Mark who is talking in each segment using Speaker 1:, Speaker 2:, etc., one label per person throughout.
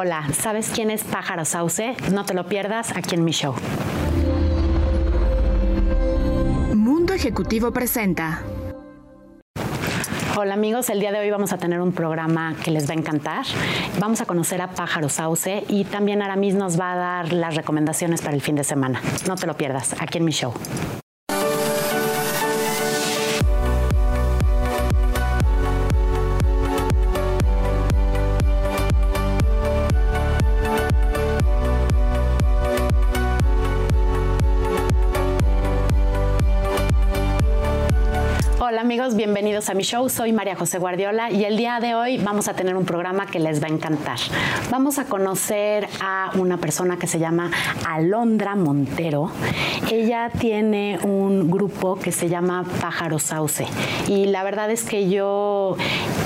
Speaker 1: Hola, ¿sabes quién es Pájaro Sauce? No te lo pierdas aquí en mi show.
Speaker 2: Mundo Ejecutivo presenta.
Speaker 1: Hola amigos, el día de hoy vamos a tener un programa que les va a encantar. Vamos a conocer a Pájaro Sauce y también Aramis nos va a dar las recomendaciones para el fin de semana. No te lo pierdas aquí en mi show. Amigos, bienvenidos a mi show. Soy María José Guardiola y el día de hoy vamos a tener un programa que les va a encantar. Vamos a conocer a una persona que se llama Alondra Montero. Ella tiene un grupo que se llama Pájaro Sauce y la verdad es que yo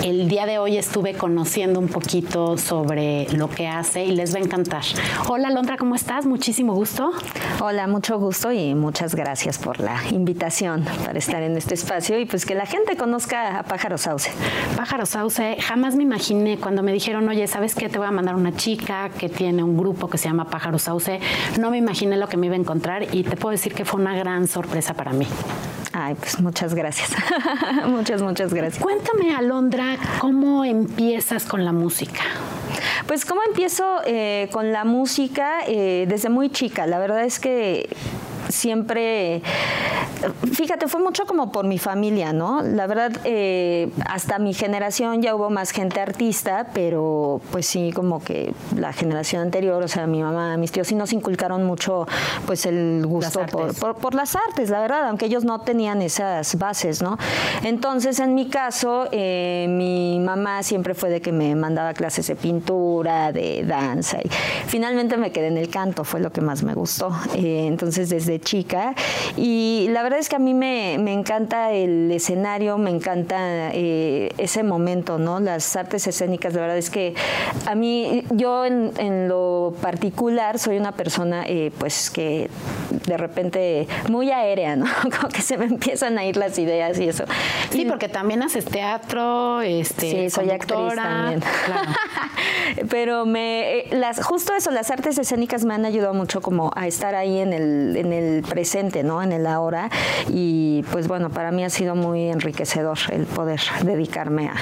Speaker 1: el día de hoy estuve conociendo un poquito sobre lo que hace y les va a encantar. Hola Alondra, ¿cómo estás? Muchísimo gusto.
Speaker 3: Hola, mucho gusto y muchas gracias por la invitación para estar en este espacio y pues que la gente conozca a Pájaro Sauce.
Speaker 1: Pájaro Sauce, jamás me imaginé cuando me dijeron, oye, ¿sabes qué? Te voy a mandar una chica que tiene un grupo que se llama Pájaro Sauce. No me imaginé lo que me iba a encontrar y te puedo decir que fue una gran sorpresa para mí.
Speaker 3: Ay, pues muchas gracias. muchas, muchas gracias.
Speaker 1: Cuéntame, Alondra, ¿cómo empiezas con la música?
Speaker 3: Pues cómo empiezo eh, con la música eh, desde muy chica. La verdad es que siempre, fíjate, fue mucho como por mi familia, ¿no? La verdad, eh, hasta mi generación ya hubo más gente artista, pero pues sí, como que la generación anterior, o sea, mi mamá, mis tíos sí nos inculcaron mucho, pues el gusto por, por, las artes, la verdad, aunque ellos no tenían esas bases, ¿no? Entonces, en mi caso, eh, mi mamá siempre fue de que me mandaba clases de pintura, de danza, y finalmente me quedé en el canto, fue lo que más me gustó. Eh, entonces, desde chica. Y la verdad es que a mí me, encanta el escenario, me encanta eh, ese momento, ¿no? Las artes escénicas, la verdad es que a mí, yo en, lo particular soy una persona, eh, pues que de repente muy aérea, ¿no? Como que se me empiezan a ir las ideas y eso.
Speaker 1: Sí, porque también haces teatro, este,
Speaker 3: sí, soy actriz también. Pero me, eh, las, justo eso, las artes escénicas me han ayudado mucho como a estar ahí en el, en el presente, ¿no? En el ahora. Y pues bueno, para mí ha sido muy enriquecedor el poder dedicarme a,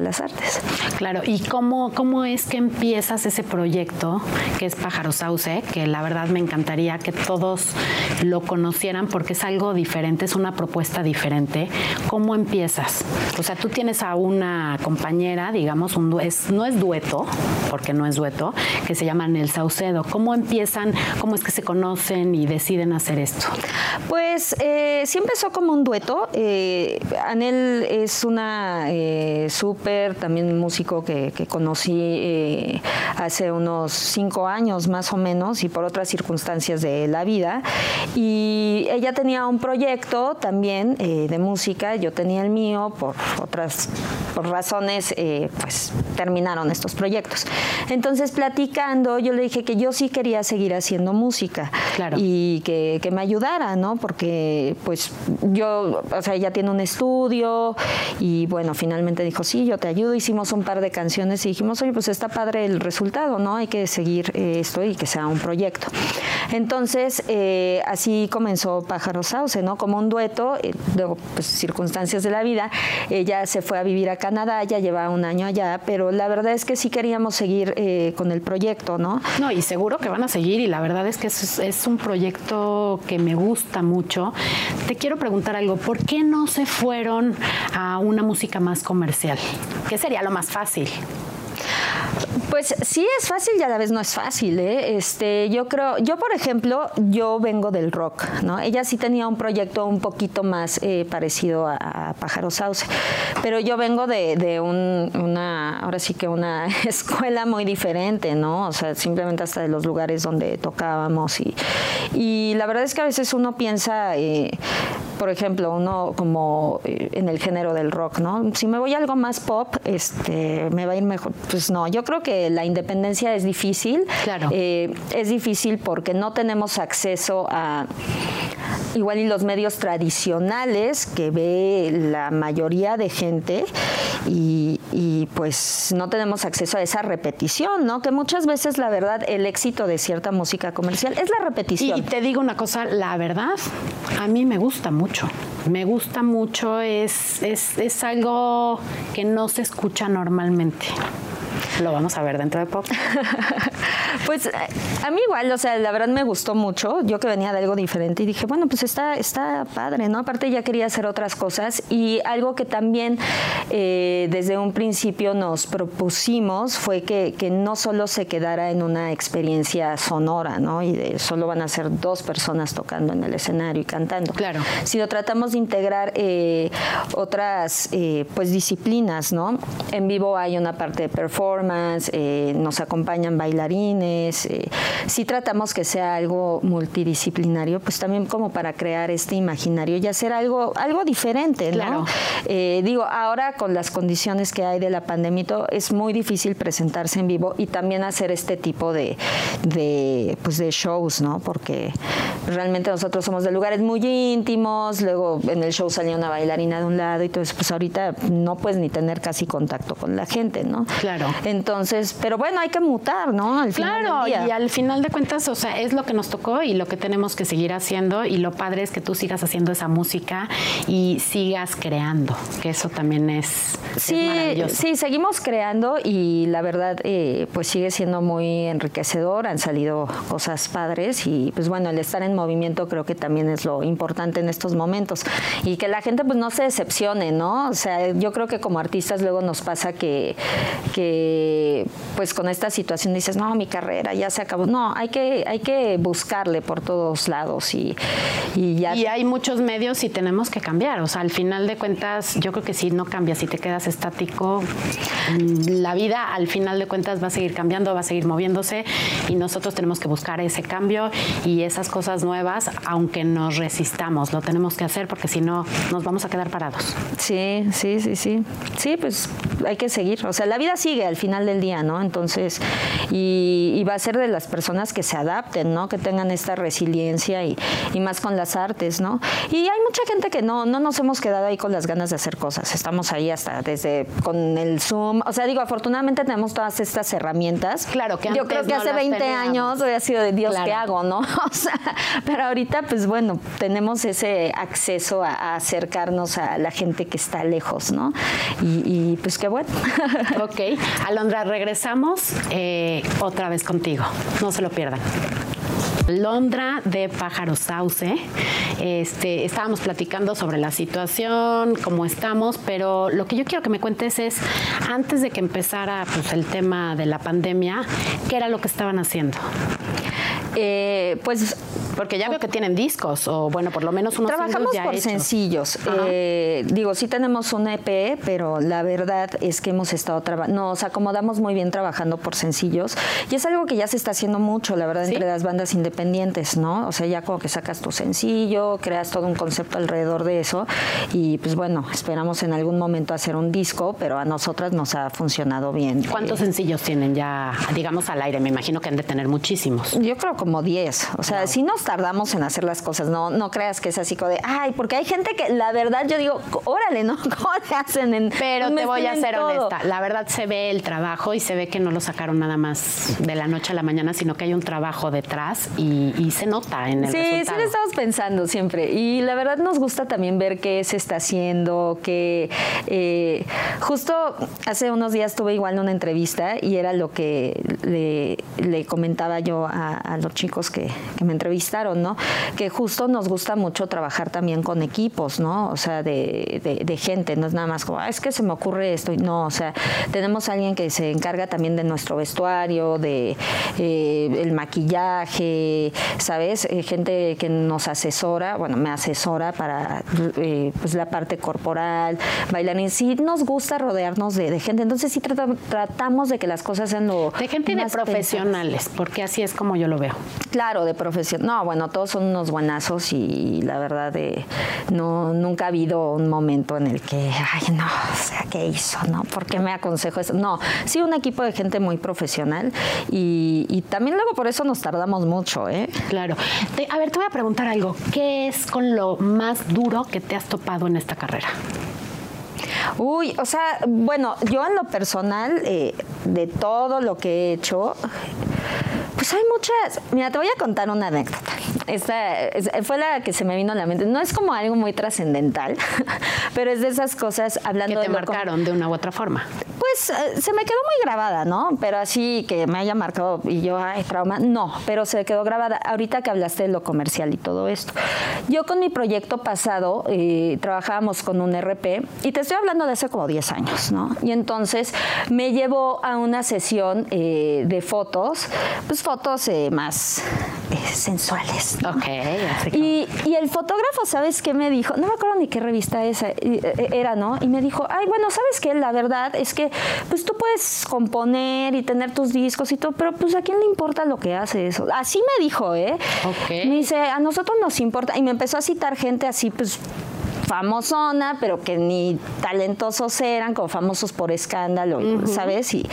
Speaker 3: las artes.
Speaker 1: Claro, ¿y cómo, cómo es que empiezas ese proyecto que es Pájaro Sauce? Que la verdad me encantaría que todos lo conocieran porque es algo diferente, es una propuesta diferente. ¿Cómo empiezas? O sea, tú tienes a una compañera, digamos, un, es, no es dueto, porque no es dueto, que se llama Nel Saucedo. ¿Cómo empiezan? ¿Cómo es que se conocen y deciden hacer esto?
Speaker 3: Pues eh, sí empezó como un dueto. Eh, Anel es una eh, súper también músico que, conocí eh, hace unos cinco años más o menos y por otras circunstancias de la vida. Y ella tenía un proyecto también de música, yo tenía el mío, por otras razones, pues terminaron estos proyectos. Entonces, platicando, yo le dije que yo sí quería seguir haciendo música.
Speaker 1: Claro.
Speaker 3: Y que, me ayudara, ¿no? Porque pues yo, o sea, ella tiene un estudio y bueno, finalmente dijo, sí, yo te ayudo, hicimos un par de canciones y dijimos, oye, pues está padre el resultado, ¿no? Hay que seguir eh, esto y que sea un proyecto. Entonces, eh, así comenzó Pájaro Sauce, ¿no? Como un dueto, eh, pues, circunstancias de la vida. Ella se fue a vivir a Canadá, ya lleva un año allá, pero la verdad es que sí queríamos seguir con el proyecto, ¿no?
Speaker 1: No, y seguro que van a seguir y la verdad es que es un proyecto que me gusta mucho. Te quiero preguntar algo, ¿por qué no se fueron a una música más comercial? ¿Qué sería lo más fácil?
Speaker 3: Pues sí es fácil y a la vez no es fácil, ¿eh? Este, yo creo, yo por ejemplo, yo vengo del rock, ¿no? Ella sí tenía un proyecto un poquito más eh, parecido a, Pájaro Sauce, pero yo vengo de, una, ahora sí que una escuela muy diferente, ¿no? O sea, simplemente hasta de los lugares donde tocábamos y, y la verdad es que a veces uno piensa, eh, por ejemplo, uno como eh, en el género del rock, ¿no? Si me voy a algo más pop, este, me va a ir mejor. Pues no, yo creo que la independencia es difícil.
Speaker 1: Claro.
Speaker 3: Eh, es difícil porque no tenemos acceso a igual y los medios tradicionales que ve la mayoría de gente y, y, pues no tenemos acceso a esa repetición, ¿no? Que muchas veces la verdad el éxito de cierta música comercial es la repetición.
Speaker 1: Y te digo una cosa, la verdad, a mí me gusta mucho. Me gusta mucho, es, es, es algo que no se escucha normalmente. Lo vamos a ver dentro de poco.
Speaker 3: pues eh, a mí igual, o sea, la verdad me gustó mucho. Yo que venía de algo diferente y dije, bueno, pues está, está padre, ¿no? Aparte ya quería hacer otras cosas y algo que también eh, desde un principio nos propusimos fue que, que, no solo se quedara en una experiencia sonora, ¿no? Y de solo van a ser dos personas tocando en el escenario y cantando.
Speaker 1: Claro.
Speaker 3: Sino tratamos de integrar eh, otras, pues, disciplinas, ¿no? En vivo hay una parte de performance, eh, nos acompañan bailarines, eh, si tratamos que sea algo multidisciplinario, pues también como para crear este imaginario y hacer algo, algo diferente, ¿no? Eh, digo, ahora con las condiciones que hay de la pandemia, es muy difícil presentarse en vivo y también hacer este tipo de, de, pues de shows, ¿no? Porque realmente nosotros somos de lugares muy íntimos, luego en el show salía una bailarina de un lado y eso, pues ahorita no puedes ni tener casi contacto con la gente, ¿no?
Speaker 1: Claro.
Speaker 3: Entonces, pero bueno, hay que mutar, ¿no?
Speaker 1: Al claro, y al final de cuentas, o sea, es lo que nos tocó y lo que tenemos que seguir haciendo y lo padre es que tú sigas haciendo esa música y sigas creando, que eso también es,
Speaker 3: sí,
Speaker 1: maravilloso.
Speaker 3: Sí, seguimos creando y la verdad, eh, pues sigue siendo muy enriquecedor, han salido cosas padres y pues bueno, el estar en movimiento creo que también es lo importante en estos momentos y que la gente pues no se decepcione, ¿no? O sea, yo creo que como artistas luego nos pasa que, que pues con esta situación dices, no, mi carrera ya se acabó. No, hay que, hay que buscarle por todos lados y, y ya.
Speaker 1: Y hay muchos medios y tenemos que cambiar. O sea, al final de cuentas, yo creo que si no cambias, si te quedas estático, la vida al final de cuentas va a seguir cambiando, va a seguir moviéndose y nosotros tenemos que buscar ese cambio y esas cosas nuevas, aunque nos resistamos, lo tenemos que hacer porque si no nos vamos a quedar parados.
Speaker 3: Sí, sí, sí, sí. Sí, pues hay que seguir. O sea, la vida sigue al final del día, ¿no? Entonces, y, va a ser de las personas que se adapten, ¿no? Que tengan esta resiliencia y, y, más con las artes, ¿no? Y hay mucha gente que no, no nos hemos quedado ahí con las ganas de hacer cosas. Estamos ahí hasta desde con el Zoom. O sea, digo, afortunadamente tenemos todas estas herramientas.
Speaker 1: Claro, que
Speaker 3: Yo creo que hace 20 años hubiera sido de Dios, ¿qué hago, no? O sea, pero ahorita, pues bueno, tenemos ese acceso a, a acercarnos a la gente que está lejos, ¿no? Y, y pues qué bueno.
Speaker 1: Ok, Alondra, regresamos eh, otra vez contigo. No se lo pierdan. Londra de Pájaro Sauce. Este, estábamos platicando sobre la situación, cómo estamos, pero lo que yo quiero que me cuentes es, antes de que empezara pues, el tema de la pandemia, ¿qué era lo que estaban haciendo?
Speaker 3: Eh, pues
Speaker 1: porque ya veo que tienen discos, o bueno, por lo menos unos
Speaker 3: Trabajamos
Speaker 1: ya
Speaker 3: por
Speaker 1: hechos.
Speaker 3: sencillos. Eh, digo, sí tenemos un EP, pero la verdad es que hemos estado trabajando, nos acomodamos muy bien trabajando por sencillos. Y es algo que ya se está haciendo mucho, la verdad,
Speaker 1: ¿Sí?
Speaker 3: entre las bandas independientes, ¿no? O sea, ya como que sacas tu sencillo, creas todo un concepto alrededor de eso. Y pues bueno, esperamos en algún momento hacer un disco, pero a nosotras nos ha funcionado bien.
Speaker 1: ¿Cuántos
Speaker 3: Eh,
Speaker 1: sencillos tienen ya, digamos, al aire? Me imagino que han de tener muchísimos.
Speaker 3: Yo creo como 10. O sea, si nos tardamos en hacer las cosas, no, no creas que es así como de, ay, porque hay gente que la verdad yo digo, órale, ¿no? ¿Cómo le hacen en
Speaker 1: Pero te voy a ser
Speaker 3: todo?
Speaker 1: honesta, la verdad se ve el trabajo y se ve que no lo sacaron nada más de la noche a la mañana, sino que hay un trabajo detrás y, y se nota en el
Speaker 3: Sí,
Speaker 1: resultado.
Speaker 3: sí lo estamos pensando siempre. Y la verdad nos gusta también ver qué se está haciendo, que eh, justo hace unos días tuve igual una entrevista y era lo que le, le comentaba yo a, a los chicos que, que me entrevistaron, ¿no? Que justo nos gusta mucho trabajar también con equipos, ¿no? O sea, de, de- de gente, no es nada más como, "Ah, es que se me ocurre esto. No, o sea, tenemos a alguien que se encarga también de nuestro vestuario, de eh, el maquillaje, ¿sabes? Eh, gente que nos asesora, bueno, me asesora para eh, pues la parte corporal, bailarín. Sí nos gusta rodearnos de, de gente, entonces sí trata- tratamos de que las cosas sean lo
Speaker 1: De gente de
Speaker 3: más pensadas.
Speaker 1: profesionales, porque así es como yo lo veo.
Speaker 3: Claro, de profesión. No, No, bueno, todos son unos buenazos y la verdad de no nunca ha habido un momento en el que, ay, no, o sea, ¿qué hizo? ¿No? ¿Por qué me aconsejo eso? No, sí, un equipo de gente muy profesional y, y también luego por eso nos tardamos mucho, ¿eh?
Speaker 1: Claro. a ver, te voy a preguntar algo. ¿Qué es con lo más duro que te has topado en esta carrera?
Speaker 3: Uy, o sea, bueno, yo en lo personal, eh, de todo lo que he hecho, pues hay muchas. Mira, te voy a contar una anécdota. Esta fue la que se me vino a la mente. No es como algo muy trascendental, pero es de esas cosas hablando
Speaker 1: que te marcaron de una u otra forma.
Speaker 3: Pues eh, se me quedó muy grabada, ¿no? Pero así que me haya marcado y yo, ay, trauma, no, pero se quedó grabada. Ahorita que hablaste de lo comercial y todo esto. Yo con mi proyecto pasado eh, trabajábamos con un RP y te estoy hablando de hace como 10 años, ¿no? Y entonces me llevó a una sesión eh, de fotos, pues fotos eh, más eh, sensuales.
Speaker 1: Ok,
Speaker 3: y, y, el fotógrafo, ¿sabes qué me dijo? No me acuerdo ni qué revista esa eh, era, ¿no? Y me dijo, ay, bueno, ¿sabes qué? La verdad es que pues tú puedes componer y tener tus discos y todo, pero pues a quién le importa lo que haces. Así me dijo, ¿eh? Me dice, a nosotros nos importa. Y me empezó a citar gente así, pues famosona, pero que ni talentosos eran, como famosos por escándalo, ¿sabes? Y,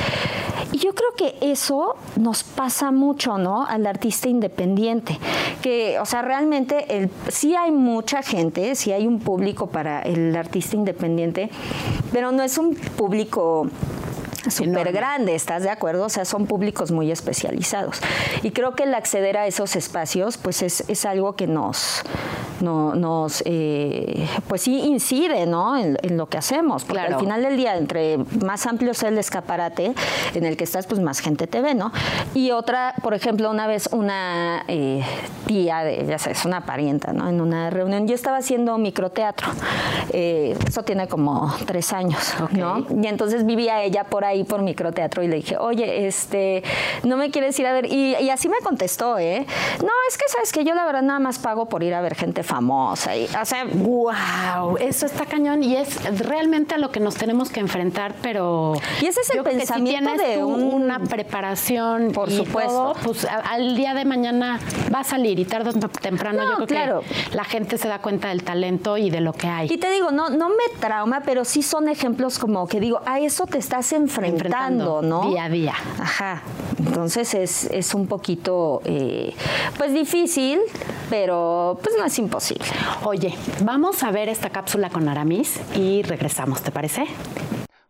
Speaker 3: yo creo que eso nos pasa mucho, ¿no? Al artista independiente. Que, o sea, realmente el, sí hay mucha gente, sí hay un público para el artista independiente, pero no es un público súper grande, ¿estás de acuerdo? O sea, son públicos muy especializados. Y creo que el acceder a esos espacios, pues es, es algo que nos, no, nos, eh, pues sí incide, ¿no? En, lo que hacemos. Porque al final del día, entre más amplio sea el escaparate en el que estás, pues más gente te ve, ¿no? Y otra, por ejemplo, una vez una eh, tía, de, ya sabes, una parienta, ¿no? En una reunión, yo estaba haciendo microteatro. Eh, eso tiene como tres años, ¿no? Y entonces vivía ella por ahí por microteatro y le dije, oye, este, no me quieres ir a ver. Y, y así me contestó, ¿eh? No, es que sabes que yo la verdad nada más pago por ir a ver gente famosa. Y, o sea,
Speaker 1: wow, eso está cañón y es realmente a lo que nos tenemos que enfrentar, pero...
Speaker 3: Y ese es el pensamiento de
Speaker 1: una preparación,
Speaker 3: por supuesto,
Speaker 1: pues al día de mañana va a salir y tarde o temprano yo creo claro. que la gente se da cuenta del talento y de lo que hay.
Speaker 3: Y te digo, no, no me trauma, pero sí son ejemplos como que digo, a eso te estás enfrentando, ¿no?
Speaker 1: Día a día.
Speaker 3: Ajá. Entonces es, es un poquito, eh, pues difícil, pero pues no es imposible.
Speaker 1: Oye, vamos a ver esta cápsula con Aramis y regresamos, ¿te parece?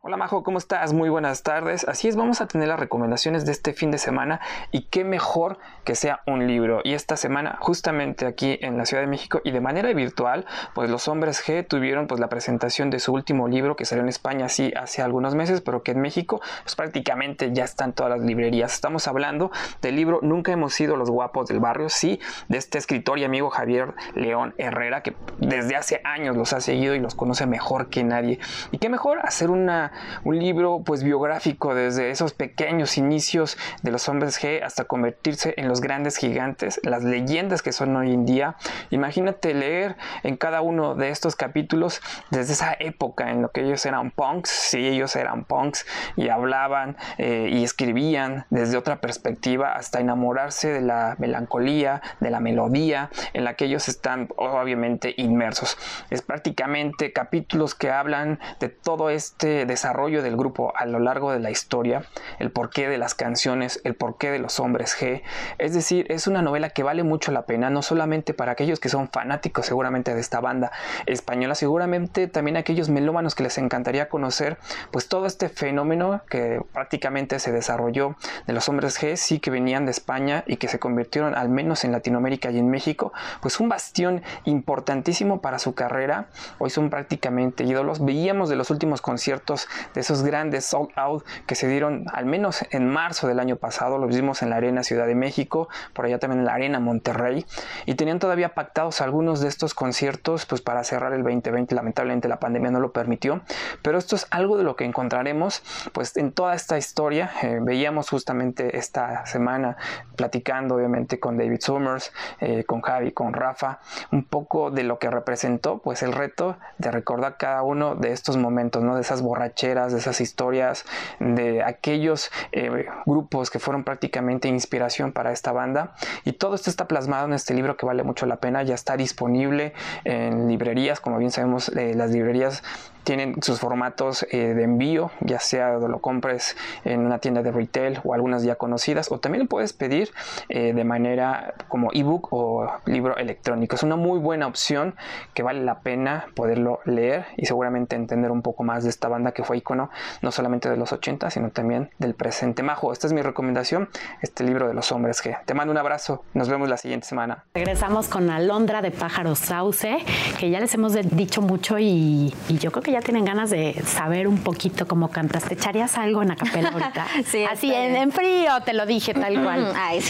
Speaker 4: Hola Majo, ¿cómo estás? Muy buenas tardes. Así es, vamos a tener las recomendaciones de este fin de semana y qué mejor que sea un libro. Y esta semana, justamente aquí en la Ciudad de México y de manera virtual, pues los hombres G tuvieron pues la presentación de su último libro que salió en España sí hace algunos meses, pero que en México pues prácticamente ya están todas las librerías. Estamos hablando del libro Nunca hemos sido los guapos del barrio, sí, de este escritor y amigo Javier León Herrera que desde hace años los ha seguido y los conoce mejor que nadie. Y qué mejor hacer una un libro pues biográfico desde esos pequeños inicios de los hombres G hasta convertirse en los grandes gigantes, las leyendas que son hoy en día. Imagínate leer en cada uno de estos capítulos desde esa época en lo que ellos eran punks, sí, ellos eran punks y hablaban eh, y escribían desde otra perspectiva hasta enamorarse de la melancolía, de la melodía en la que ellos están obviamente inmersos. Es prácticamente capítulos que hablan de todo este desarrollo desarrollo del grupo a lo largo de la historia, el porqué de las canciones, el porqué de los hombres G. Es decir, es una novela que vale mucho la pena, no solamente para aquellos que son fanáticos seguramente de esta banda española, seguramente también aquellos melómanos que les encantaría conocer, pues todo este fenómeno que prácticamente se desarrolló de los hombres G, sí que venían de España y que se convirtieron al menos en Latinoamérica y en México, pues un bastión importantísimo para su carrera. Hoy son prácticamente ídolos. Veíamos de los últimos conciertos de esos grandes sold out que se dieron al menos en marzo del año pasado, lo vimos en la Arena Ciudad de México, por allá también en la Arena Monterrey, y tenían todavía pactados algunos de estos conciertos pues para cerrar el 2020, lamentablemente la pandemia no lo permitió, pero esto es algo de lo que encontraremos pues en toda esta historia, eh, veíamos justamente esta semana platicando obviamente con David Summers, eh, con Javi, con Rafa, un poco de lo que representó pues el reto de recordar cada uno de estos momentos, ¿no? De esas borracheras de esas historias, de aquellos eh, grupos que fueron prácticamente inspiración para esta banda. Y todo esto está plasmado en este libro que vale mucho la pena, ya está disponible en librerías, como bien sabemos, eh, las librerías tienen sus formatos eh, de envío, ya sea lo compres en una tienda de retail o algunas ya conocidas, o también lo puedes pedir eh, de manera como ebook o libro electrónico. Es una muy buena opción que vale la pena poderlo leer y seguramente entender un poco más de esta banda que fue icono no solamente de los 80, sino también del presente. Majo, esta es mi recomendación, este libro de los hombres que te mando un abrazo, nos vemos la siguiente semana.
Speaker 1: Regresamos con Alondra de Pájaros Sauce, que ya les hemos dicho mucho y, y yo creo que ya tienen ganas de saber un poquito cómo cantas. ¿Te echarías algo en la capela ahorita?
Speaker 3: sí,
Speaker 1: Así en, frío, te lo dije tal cual.
Speaker 3: Ay,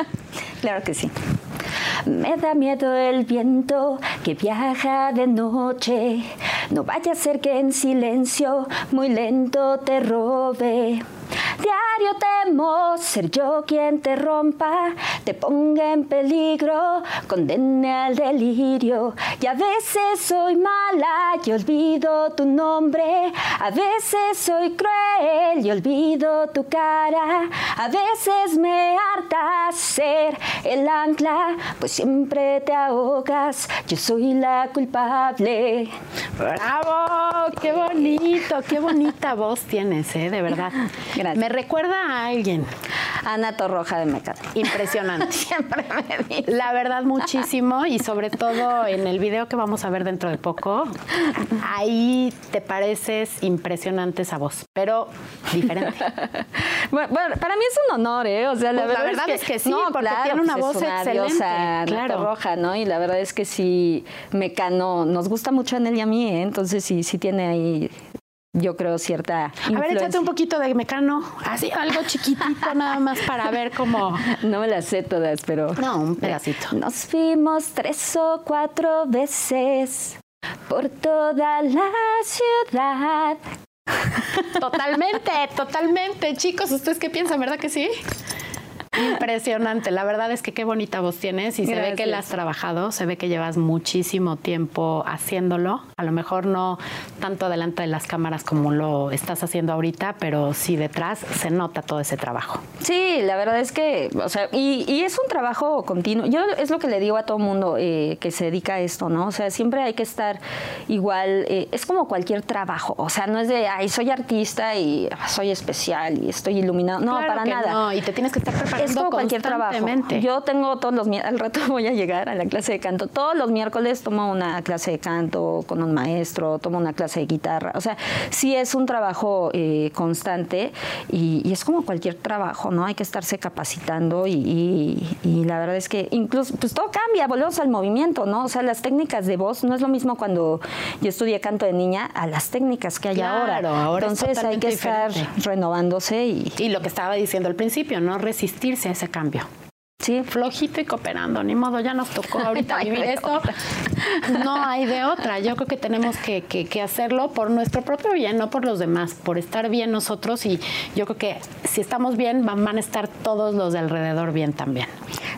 Speaker 3: claro que sí. Me da miedo el viento que viaja de noche. No vaya a ser que en silencio muy lento te robe. Diario temo ser yo quien te rompa, te ponga en peligro, condene al delirio. Y a veces soy mala y olvido tu nombre, a veces soy cruel y olvido tu cara, a veces me harta ser el ancla, pues siempre te ahogas, yo soy la culpable.
Speaker 1: ¡Bravo! ¡Qué bonito! ¡Qué bonita voz tienes, eh! De verdad.
Speaker 3: Gracias.
Speaker 1: Me recuerda a alguien.
Speaker 3: Ana Torroja de Mecate.
Speaker 1: Impresionante.
Speaker 3: Siempre me dice.
Speaker 1: La verdad, muchísimo. Y sobre todo en el video que vamos a ver dentro de poco, ahí te pareces impresionante esa voz, pero diferente.
Speaker 3: Bueno, bueno, para mí es un honor, ¿eh? O sea, la,
Speaker 1: Pues la
Speaker 3: verdad, es
Speaker 1: es
Speaker 3: que,
Speaker 1: sí,
Speaker 3: no,
Speaker 1: porque
Speaker 3: claro,
Speaker 1: tiene una
Speaker 3: pues
Speaker 1: voz
Speaker 3: una
Speaker 1: excelente,
Speaker 3: diosa, Ana
Speaker 1: claro.
Speaker 3: Torroja, ¿no? Y la verdad es que sí, Mecano nos gusta mucho en él y a mí, ¿eh? Entonces sí, sí tiene ahí, yo creo, cierta
Speaker 1: A ver, échate un poquito de mecano, así, algo chiquitito nada más para ver cómo...
Speaker 3: No me las sé todas, pero...
Speaker 1: No, un pedacito.
Speaker 3: Nos fuimos tres o cuatro veces por toda la ciudad.
Speaker 1: Totalmente, totalmente. Chicos, ¿ustedes qué piensan? ¿Verdad que sí? Impresionante. La verdad es que qué bonita voz tienes y se ve que la has trabajado, se ve que llevas muchísimo tiempo haciéndolo. A lo mejor no tanto delante de las cámaras como lo estás haciendo ahorita, pero sí detrás se nota todo ese trabajo.
Speaker 3: Sí, la verdad es que, o sea, y, y es un trabajo continuo. Yo es lo que le digo a todo mundo eh, que se dedica a esto, ¿no? O sea, siempre hay que estar igual, eh, es como cualquier trabajo, o sea, no es de, ay, soy artista y ah, soy especial y estoy iluminado, no,
Speaker 1: Claro
Speaker 3: para
Speaker 1: que
Speaker 3: nada.
Speaker 1: No, y te tienes que estar preparando
Speaker 3: Es como cualquier trabajo. Yo tengo todos los miércoles, al rato voy a llegar a la clase de canto. Todos los miércoles tomo una clase de canto con un maestro, tomo una clase de guitarra. O sea, sí es un trabajo eh, constante y, y es como cualquier trabajo, ¿no? Hay que estarse capacitando y, y- y la verdad es que incluso, pues todo cambia, volvemos al movimiento, ¿no? O sea, las técnicas de voz no es lo mismo cuando yo estudié canto de niña a las técnicas que hay ahora.
Speaker 1: Claro, ahora es
Speaker 3: Entonces hay que estar
Speaker 1: diferente.
Speaker 3: renovándose y
Speaker 1: Y lo que estaba diciendo al principio, no resistirse a ese cambio.
Speaker 3: Sí,
Speaker 1: flojito y cooperando, ni modo, ya nos tocó ahorita
Speaker 3: No
Speaker 1: vivir esto. No hay de otra. Yo creo que tenemos que, que- que hacerlo por nuestro propio bien, no por los demás, por estar bien nosotros y yo creo que si estamos bien van, van a estar todos los de alrededor bien también.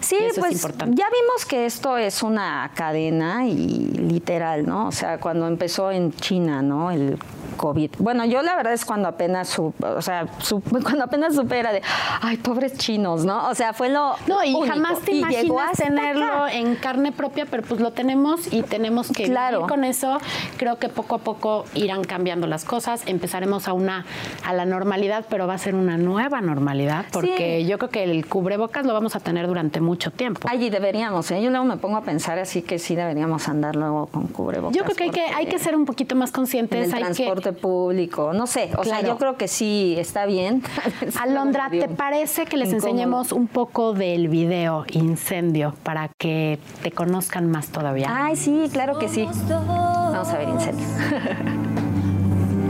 Speaker 3: Sí,
Speaker 1: es
Speaker 3: pues
Speaker 1: importante.
Speaker 3: ya vimos que esto es una cadena y literal, ¿no? O sea, cuando empezó en China, ¿no? El COVID. Bueno, yo la verdad es cuando apenas, su, o sea, su- cuando apenas supe era de, ay, pobres chinos, ¿no? O sea, fue lo
Speaker 1: No, y
Speaker 3: único.
Speaker 1: jamás te
Speaker 3: Y
Speaker 1: imaginas tenerlo
Speaker 3: acá.
Speaker 1: en carne propia, pero pues lo tenemos y tenemos que
Speaker 3: Claro.
Speaker 1: vivir con eso. Creo que poco a poco irán cambiando las cosas, empezaremos a una a la normalidad, pero va a ser una nueva normalidad porque yo creo que el cubrebocas lo vamos a tener durante mucho tiempo.
Speaker 3: Allí deberíamos, ¿eh? Yo luego me pongo a pensar así que sí deberíamos andar luego con cubrebocas.
Speaker 1: Yo creo que hay que, hay que ser un poquito más
Speaker 3: en
Speaker 1: conscientes.
Speaker 3: el
Speaker 1: hay que-
Speaker 3: transporte público, no sé, o sea, yo creo que sí está bien.
Speaker 1: Alondra, ¿te parece que les
Speaker 3: incómodo.
Speaker 1: enseñemos un poco del video Incendio para que te conozcan más todavía?
Speaker 3: Ay, sí, claro que sí. Vamos a ver incendio.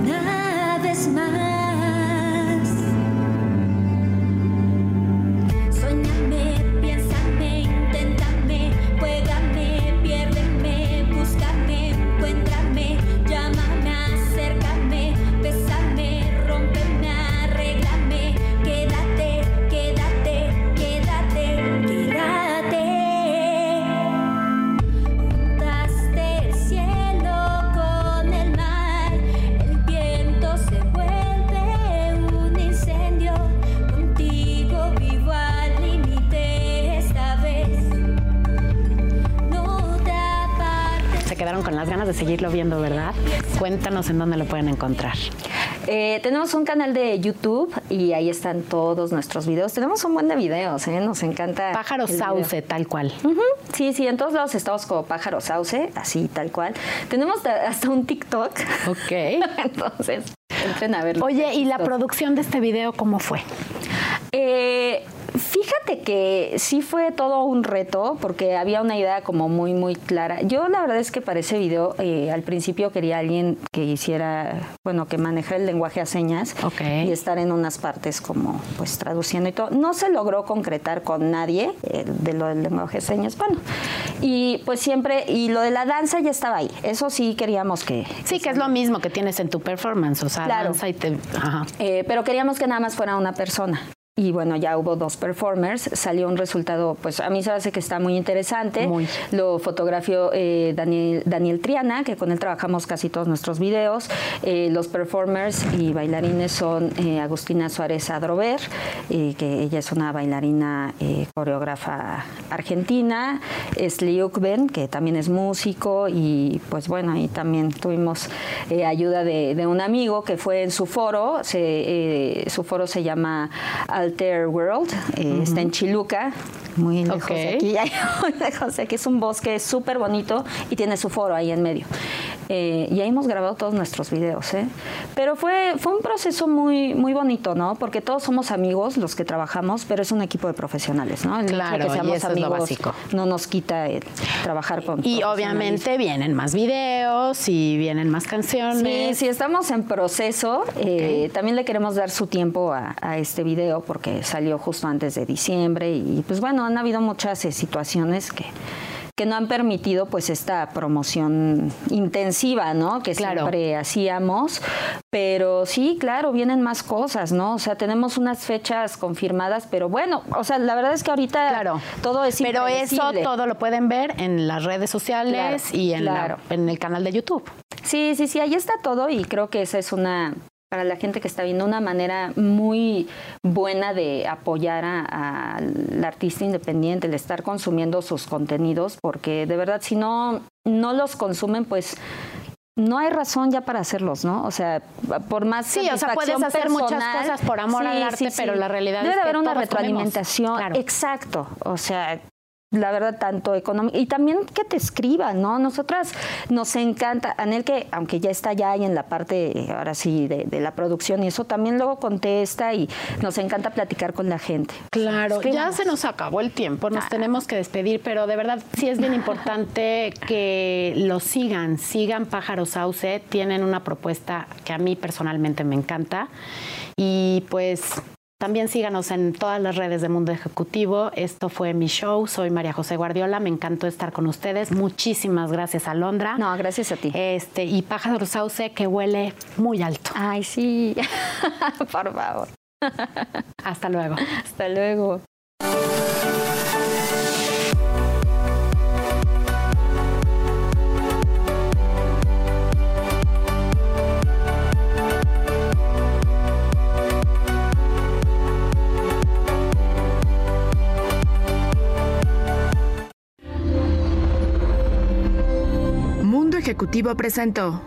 Speaker 5: Una vez más.
Speaker 1: Cuéntanos en dónde lo pueden encontrar.
Speaker 3: Eh, tenemos un canal de YouTube y ahí están todos nuestros videos. Tenemos un buen de videos, ¿eh? Nos encanta.
Speaker 1: Pájaro
Speaker 3: video.
Speaker 1: Sauce, tal cual.
Speaker 3: Sí, sí, en todos lados estamos como pájaro sauce, así tal cual. Tenemos ta- hasta un TikTok.
Speaker 1: Ok.
Speaker 3: Entonces, entren a verlo.
Speaker 1: Oye, ¿y la producción de este video cómo fue?
Speaker 3: Eh, fíjate que sí fue todo un reto porque había una idea como muy, muy clara. Yo la verdad es que para ese video eh, al principio quería alguien que hiciera, bueno, que manejara el lenguaje a señas y estar en unas partes como pues traduciendo y todo. No se logró concretar con nadie eh, de lo del lenguaje de señas. Bueno, y pues siempre, y lo de la danza ya estaba ahí. Eso sí queríamos que...
Speaker 1: Sí, que es lo mismo que tienes en tu performance, o sea,
Speaker 3: Claro.
Speaker 1: danza y te... Ajá.
Speaker 3: Eh, pero queríamos que nada más fuera una persona. Y bueno, ya hubo dos performers, salió un resultado, pues a mí se me hace que está muy interesante.
Speaker 1: Muy.
Speaker 3: Lo fotografió eh, Daniel, Daniel Triana, que con él trabajamos casi todos nuestros videos. Eh, los performers y bailarines son eh, Agustina Suárez Adrover, que ella es una bailarina eh, coreógrafa argentina. Esli Ukben, que también es músico. Y pues bueno, ahí también tuvimos ayuda de, de un amigo que fue en su foro. Se, su foro se llama Alter World, eh, está en Chiluca, muy lejos de aquí, muy lejos de aquí. Es un bosque súper bonito y tiene su foro ahí en medio. Eh, y ahí hemos grabado todos nuestros videos, ¿eh? Pero fue, fue un proceso muy, muy bonito, ¿no? Porque todos somos amigos los que trabajamos, pero es un equipo de profesionales, ¿no? El
Speaker 1: Claro, y
Speaker 3: que seamos
Speaker 1: eso es lo básico.
Speaker 3: no nos quita el trabajar con
Speaker 1: Y obviamente vienen más videos y vienen más
Speaker 3: Sí,
Speaker 1: canciones.
Speaker 3: sí, estamos en proceso. Eh, también le queremos dar su tiempo a, a este video porque salió justo antes de diciembre y pues bueno, han habido muchas eh, situaciones que que no han permitido pues esta promoción intensiva, ¿no? Que
Speaker 1: Claro.
Speaker 3: siempre hacíamos, pero sí, claro, vienen más cosas, ¿no? O sea, tenemos unas fechas confirmadas, pero bueno, o sea, la verdad es que ahorita
Speaker 1: Claro.
Speaker 3: todo es
Speaker 1: Pero eso todo lo pueden ver en las redes sociales
Speaker 3: Claro,
Speaker 1: y en, la- en el canal de YouTube.
Speaker 3: Sí, sí, sí, ahí está todo y creo que esa es una, para la gente que está viendo, una manera muy buena de apoyar a- al artista independiente, el estar consumiendo sus contenidos, porque de verdad si no, no los consumen, pues no hay razón ya para hacerlos, ¿no? O sea, por más
Speaker 1: Sí, o sea, puedes hacer muchas
Speaker 3: personal-
Speaker 1: cosas por amor al arte, pero la realidad
Speaker 3: Debe
Speaker 1: es que
Speaker 3: haber una retroalimentación.
Speaker 1: Claro.
Speaker 3: Exacto. O sea, la verdad, tanto económico. Y también que te escriban, ¿no? Nosotras nos encanta, Anel, que aunque ya está ya ahí en la parte, ahora sí, de, de la producción y eso, también luego contesta y nos encanta platicar con la gente.
Speaker 1: Claro, ya se nos acabó el tiempo, nos tenemos que despedir, pero de verdad sí es bien importante que lo sigan, sigan Pájaro Sauce, tienen una propuesta que a mí personalmente me encanta y pues también síganos en todas las redes de Mundo Ejecutivo. Esto fue mi show, soy María José Guardiola, me encantó estar con ustedes. Muchísimas gracias Alondra.
Speaker 3: No, gracias a ti.
Speaker 1: Este, y Pájaro Sauce que huele muy alto.
Speaker 3: Ay, sí. Por favor.
Speaker 1: Hasta luego.
Speaker 3: Hasta luego.
Speaker 2: Ejecutivo presentó